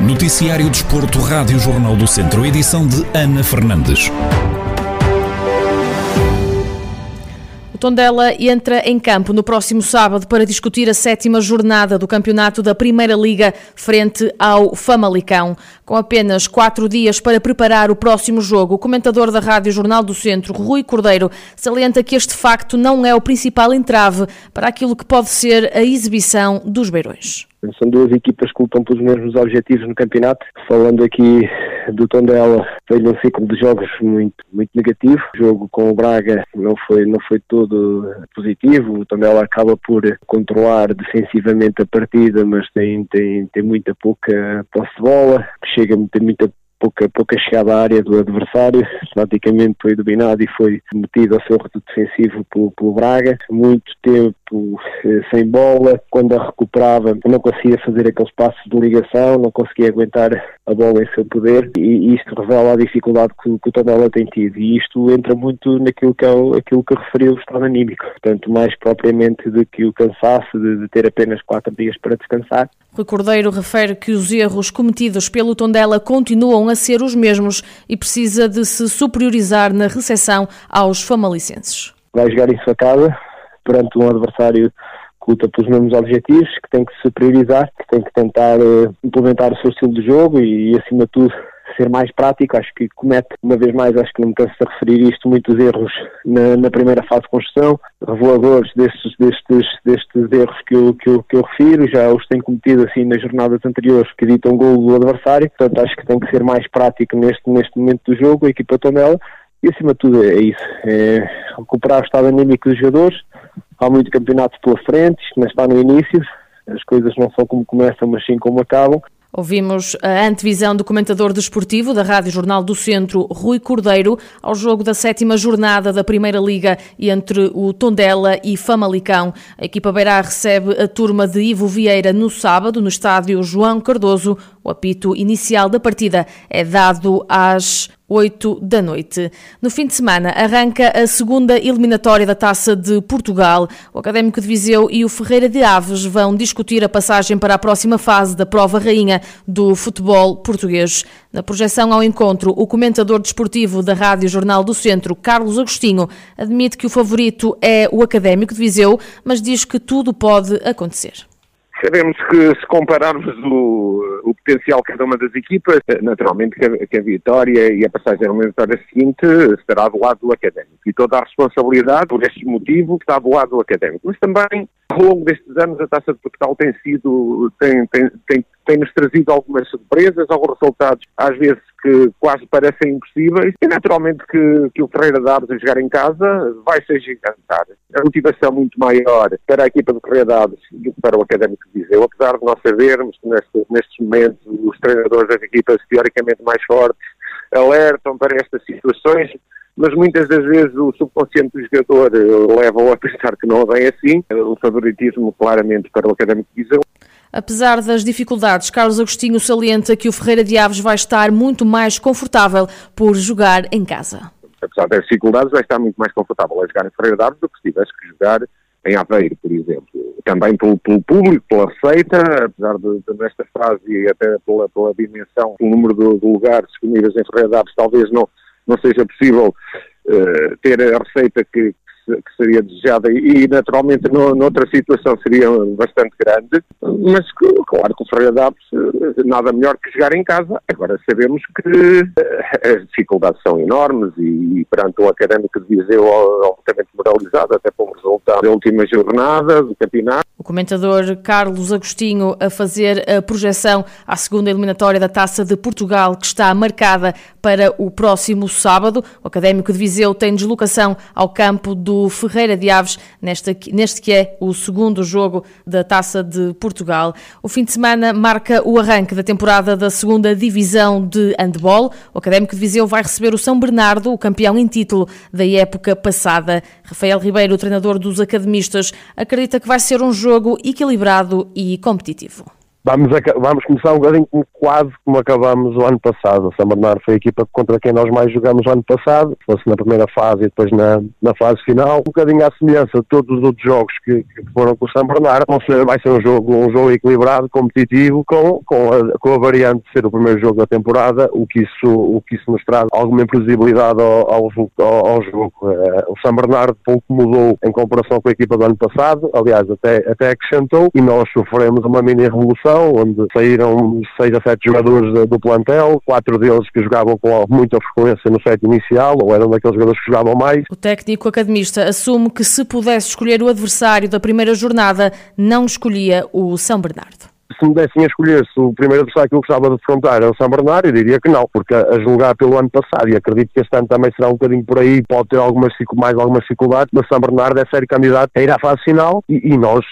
Noticiário Desporto, Rádio Jornal do Centro, edição de Ana Fernandes. Tondela entra em campo no próximo sábado para discutir a sétima jornada do campeonato da Primeira Liga frente ao Famalicão. Com apenas quatro dias para preparar o próximo jogo, o comentador da Rádio Jornal do Centro, Rui Cordeiro, salienta que este facto não é o principal entrave para aquilo que pode ser a exibição dos Beirões. São duas equipas que lutam pelos mesmos objetivos no campeonato. Falando aqui do Tondela, foi um ciclo de jogos muito, muito negativo. O jogo com o Braga não foi, não foi todo positivo. O Tondela acaba por controlar defensivamente a partida, mas tem, tem, tem muita pouca posse de bola, a ter muita pouca, pouca chegada à área do adversário, praticamente foi dominado e foi metido ao seu reduto defensivo pelo, pelo Braga, muito tempo eh, sem bola, quando a recuperava não conseguia fazer aqueles passos de ligação, não conseguia aguentar a bola em seu poder. E isto revela a dificuldade que, que o Tondela tem tido. E isto entra muito naquilo que é o, aquilo que referiu o estado anímico, portanto mais propriamente do que o cansaço de, de ter apenas quatro dias para descansar. Rui Cordeiro refere que os erros cometidos pelo Tondela continuam a ser os mesmos e precisa de se superiorizar na recepção aos famalicenses. Vai jogar em sua casa perante um adversário que luta pelos mesmos objetivos, que tem que se priorizar, que tem que tentar uh, implementar o seu estilo de jogo e, acima de tudo, ser mais prático. Acho que comete, uma vez mais, acho que não me canso de referir isto, muitos erros na, na primeira fase de construção, reveladores destes, destes, destes erros que eu, que, eu, que eu refiro, já os tenho cometido assim nas jornadas anteriores que ditam gol do adversário, portanto acho que tem que ser mais prático neste, neste momento do jogo, a equipa Tondela, e acima de tudo é isso, é recuperar o estado anímico dos jogadores, há muito campeonato pela frente, isto não está no início, as coisas não são como começam, mas sim como acabam, Ouvimos a antevisão do comentador desportivo da Rádio Jornal do Centro, Rui Cordeiro, ao jogo da sétima jornada da Primeira Liga entre o Tondela e Famalicão. A equipa Beirá recebe a turma de Ivo Vieira no sábado, no estádio João Cardoso. O apito inicial da partida é dado às 8 da noite. No fim de semana arranca a segunda eliminatória da Taça de Portugal. O Académico de Viseu e o Ferreira de Aves vão discutir a passagem para a próxima fase da prova rainha do futebol português. Na projeção ao encontro, o comentador desportivo da Rádio Jornal do Centro, Carlos Agostinho, admite que o favorito é o Académico de Viseu, mas diz que tudo pode acontecer. Sabemos que se compararmos o, o potencial de cada uma das equipas, naturalmente que a, que a vitória e a passagem à vitória seguinte estará do lado do académico. E toda a responsabilidade, por este motivo, está do lado do académico. Mas também, ao longo destes anos, a Taça de Portugal tem sido, tem, tem, tem, tem-nos trazido algumas surpresas, alguns resultados, às vezes, que quase parecem impossíveis, e naturalmente que, que o Ferreira Daves a jogar em casa vai ser gigantar. A motivação muito maior para a equipa do Ferreira Daves do que para o Académico de Viseu, apesar de nós sabermos que neste, nestes momentos os treinadores das equipas teoricamente mais fortes alertam para estas situações, mas muitas das vezes o subconsciente do jogador leva-o a pensar que não vem assim. O favoritismo claramente para o Académico de. Apesar das dificuldades, Carlos Agostinho salienta que o Ferreira de Aves vai estar muito mais confortável por jogar em casa. Apesar das dificuldades, vai estar muito mais confortável a jogar em Ferreira de Aves do que se tivesse que jogar em Aveiro, por exemplo. Também pelo, pelo público, pela receita, apesar de, de, nesta fase e até pela, pela dimensão, pelo número de, de, lugares disponíveis em Ferreira de Aves, talvez não, não seja possível uh, ter a receita que, que seria desejada e naturalmente no, noutra situação seria bastante grande, mas claro que o Ferreira Daves eh, nada melhor que jogar em casa. Agora sabemos que eh, as dificuldades são enormes e, perante o Académico de Viseu altamente moralizado, até pelo resultado da última jornada do campeonato. O comentador Carlos Agostinho a fazer a projeção à segunda eliminatória da Taça de Portugal que está marcada para o próximo sábado. O Académico de Viseu tem deslocação ao campo do Ferreira de Aves, neste, neste que é o segundo jogo da Taça de Portugal. O fim de semana marca o arranque da temporada da segunda divisão de handball. O Académico de Viseu vai receber o São Bernardo, o campeão em título da época passada. Rafael Ribeiro, treinador dos academistas, acredita que vai ser um jogo equilibrado e competitivo. Vamos, vamos começar um bocadinho quase como acabamos o ano passado. O São Bernardo foi a equipa contra quem nós mais jogamos o ano passado, fosse na primeira fase e depois na, na fase final. Um bocadinho à semelhança de todos os outros jogos que, que foram com o São Bernardo, vai ser um jogo, um jogo equilibrado, competitivo, com, com, a, com a variante de ser o primeiro jogo da temporada, o que isso, o que isso nos traz alguma imprevisibilidade ao, ao, ao, jogo. Uh, o São Bernardo pouco mudou em comparação com a equipa do ano passado, aliás, até, até acrescentou, e nós sofremos uma mini revolução, onde saíram seis a sete jogadores do plantel, quatro deles que jogavam com muita frequência no set inicial, ou eram daqueles jogadores que jogavam mais. O técnico academista assume que se pudesse escolher o adversário da primeira jornada, não escolhia o São Bernardo se me dessem a escolher se o primeiro adversário que eu gostava de defrontar era o São Bernardo, eu diria que não, porque a julgar pelo ano passado, e acredito que este ano também será um bocadinho por aí, pode ter algumas, mais algumas dificuldades, mas São Bernardo é sério candidato a ir à fase final e, e, nós,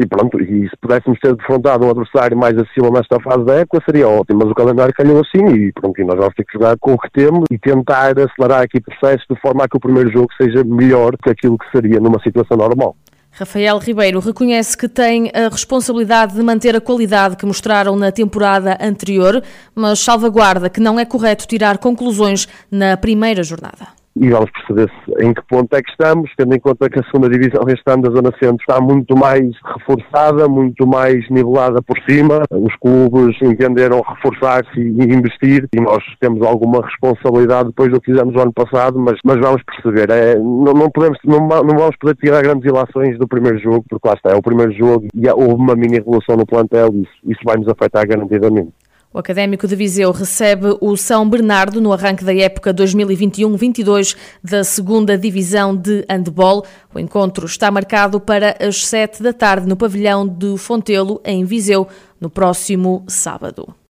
e pronto, e se pudéssemos ter defrontado um adversário mais acima nesta fase da época seria ótimo, mas o calendário calhou assim e pronto, e nós vamos ter que jogar com o que temos e tentar acelerar aqui processos de forma a que o primeiro jogo seja melhor que aquilo que seria numa situação normal. Rafael Ribeiro reconhece que tem a responsabilidade de manter a qualidade que mostraram na temporada anterior, mas salvaguarda que não é correto tirar conclusões na primeira jornada e vamos perceber em que ponto é que estamos, tendo em conta que a segunda divisão este ano da Zona Centro está muito mais reforçada, muito mais nivelada por cima. Os clubes entenderam reforçar-se e investir e nós temos alguma responsabilidade depois do que fizemos o ano passado, mas, mas vamos perceber. É, não, não, podemos, não, não vamos poder tirar grandes ilações do primeiro jogo, porque lá está, é o primeiro jogo e houve uma mini revolução no plantel e isso, isso vai nos afetar garantidamente. O Académico de Viseu recebe o São Bernardo no arranque da época 2021-22 da segunda Divisão de Handball. O encontro está marcado para as sete da tarde no pavilhão do Fontelo, em Viseu, no próximo sábado.